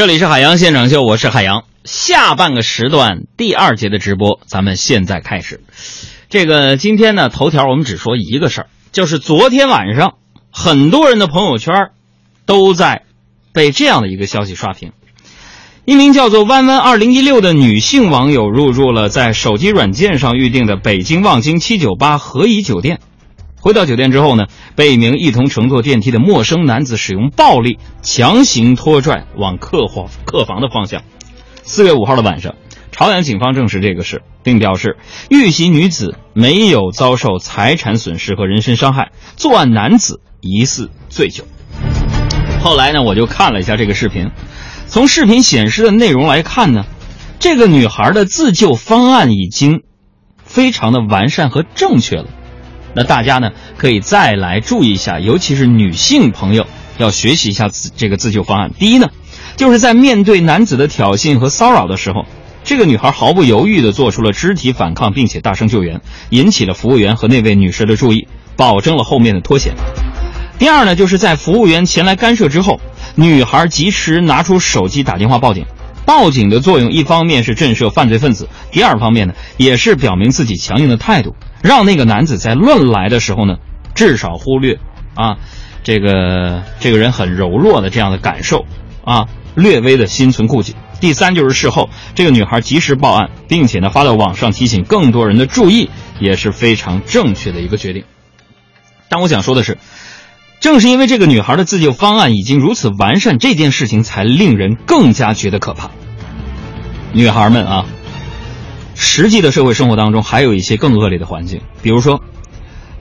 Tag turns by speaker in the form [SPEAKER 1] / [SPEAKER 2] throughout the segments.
[SPEAKER 1] 这里是海洋现场秀，我是海洋。下半个时段第二节的直播，咱们现在开始。这个今天呢，头条我们只说一个事儿，就是昨天晚上很多人的朋友圈都在被这样的一个消息刷屏。一名叫做弯弯二零一六的女性网友入住了在手机软件上预定的北京望京七九八和颐酒店。回到酒店之后呢，被一名一同乘坐电梯的陌生男子使用暴力强行拖拽往客房客房的方向。四月五号的晚上，朝阳警方证实这个事，并表示遇袭女子没有遭受财产损失和人身伤害，作案男子疑似醉酒。后来呢，我就看了一下这个视频，从视频显示的内容来看呢，这个女孩的自救方案已经非常的完善和正确了。那大家呢可以再来注意一下，尤其是女性朋友要学习一下自这个自救方案。第一呢，就是在面对男子的挑衅和骚扰的时候，这个女孩毫不犹豫地做出了肢体反抗，并且大声救援，引起了服务员和那位女士的注意，保证了后面的脱险。第二呢，就是在服务员前来干涉之后，女孩及时拿出手机打电话报警。报警的作用，一方面是震慑犯罪分子，第二方面呢，也是表明自己强硬的态度。让那个男子在乱来的时候呢，至少忽略啊，这个这个人很柔弱的这样的感受啊，略微的心存顾忌。第三就是事后这个女孩及时报案，并且呢发到网上提醒更多人的注意，也是非常正确的一个决定。但我想说的是，正是因为这个女孩的自救方案已经如此完善，这件事情才令人更加觉得可怕。女孩们啊。实际的社会生活当中，还有一些更恶劣的环境，比如说，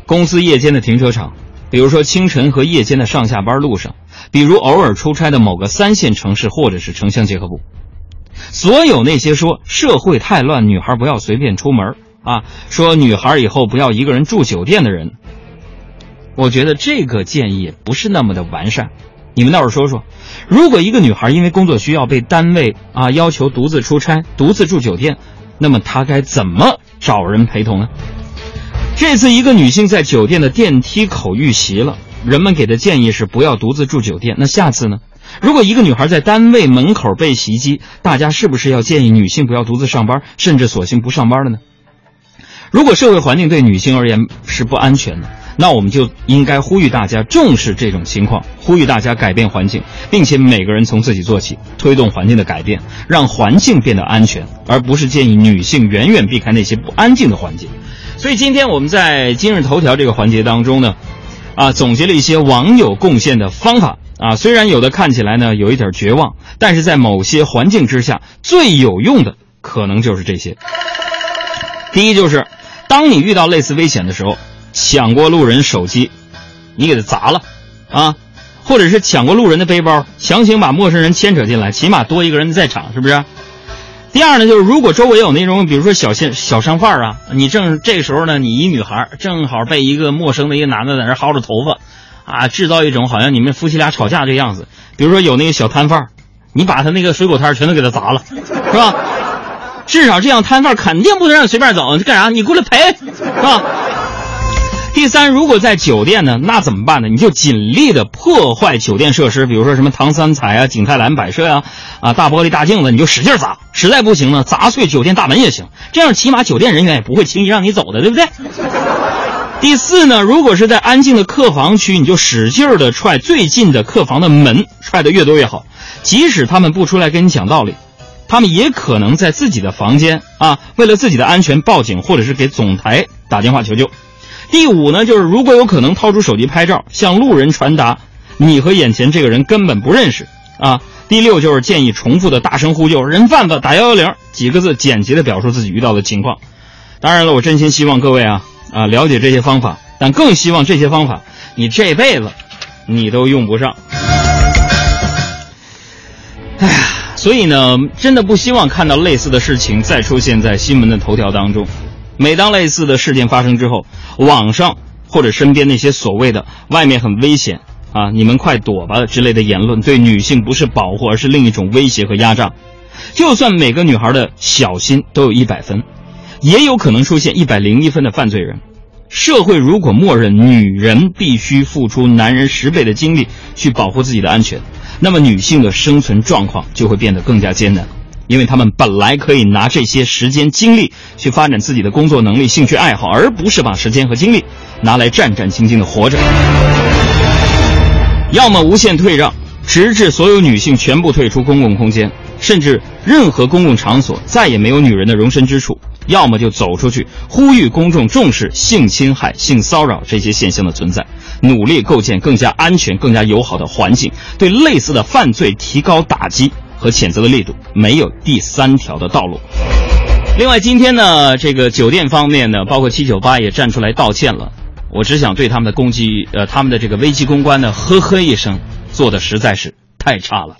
[SPEAKER 1] 公司夜间的停车场，比如说清晨和夜间的上下班路上，比如偶尔出差的某个三线城市或者是城乡结合部。所有那些说社会太乱，女孩不要随便出门啊，说女孩以后不要一个人住酒店的人，我觉得这个建议不是那么的完善。你们倒是说说，如果一个女孩因为工作需要被单位啊要求独自出差、独自住酒店。那么她该怎么找人陪同呢？这次一个女性在酒店的电梯口遇袭了，人们给的建议是不要独自住酒店。那下次呢？如果一个女孩在单位门口被袭击，大家是不是要建议女性不要独自上班，甚至索性不上班了呢？如果社会环境对女性而言是不安全的。那我们就应该呼吁大家重视这种情况，呼吁大家改变环境，并且每个人从自己做起，推动环境的改变，让环境变得安全，而不是建议女性远远避开那些不安静的环境。所以今天我们在今日头条这个环节当中呢，啊，总结了一些网友贡献的方法啊，虽然有的看起来呢有一点绝望，但是在某些环境之下，最有用的可能就是这些。第一就是，当你遇到类似危险的时候。抢过路人手机，你给他砸了，啊，或者是抢过路人的背包，强行把陌生人牵扯进来，起码多一个人在场，是不是？第二呢，就是如果周围有那种，比如说小线小商贩啊，你正这时候呢，你一女孩正好被一个陌生的一个男的在那薅着头发，啊，制造一种好像你们夫妻俩吵架这样子。比如说有那个小摊贩，你把他那个水果摊全都给他砸了，是吧？至少这样摊贩肯定不能让你随便走，干啥？你过来赔，是吧？第三，如果在酒店呢，那怎么办呢？你就尽力的破坏酒店设施，比如说什么唐三彩啊、景泰蓝摆设呀，啊大玻璃大镜子，你就使劲砸。实在不行呢，砸碎酒店大门也行，这样起码酒店人员也不会轻易让你走的，对不对？第四呢，如果是在安静的客房区，你就使劲的踹最近的客房的门，踹的越多越好。即使他们不出来跟你讲道理，他们也可能在自己的房间啊，为了自己的安全报警，或者是给总台打电话求救。第五呢，就是如果有可能掏出手机拍照，向路人传达你和眼前这个人根本不认识啊。第六就是建议重复的大声呼救，人贩子打幺幺零几个字，简洁的表述自己遇到的情况。当然了，我真心希望各位啊啊了解这些方法，但更希望这些方法你这辈子你都用不上。哎呀，所以呢，真的不希望看到类似的事情再出现在新闻的头条当中。每当类似的事件发生之后，网上或者身边那些所谓的“外面很危险啊，你们快躲吧”之类的言论，对女性不是保护，而是另一种威胁和压榨。就算每个女孩的小心都有一百分，也有可能出现一百零一分的犯罪人。社会如果默认女人必须付出男人十倍的精力去保护自己的安全，那么女性的生存状况就会变得更加艰难，因为他们本来可以拿这些时间精力去发展自己的工作能力、兴趣爱好，而不是把时间和精力拿来战战兢兢的活着。要么无限退让，直至所有女性全部退出公共空间，甚至任何公共场所再也没有女人的容身之处；要么就走出去，呼吁公众重视性侵害、性骚扰这些现象的存在，努力构建更加安全、更加友好的环境，对类似的犯罪提高打击。和谴责的力度，没有第三条的道路。另外，今天呢，这个酒店方面呢，包括七九八也站出来道歉了。我只想对他们的攻击，呃，他们的这个危机公关呢，呵呵一声，做的实在是太差了。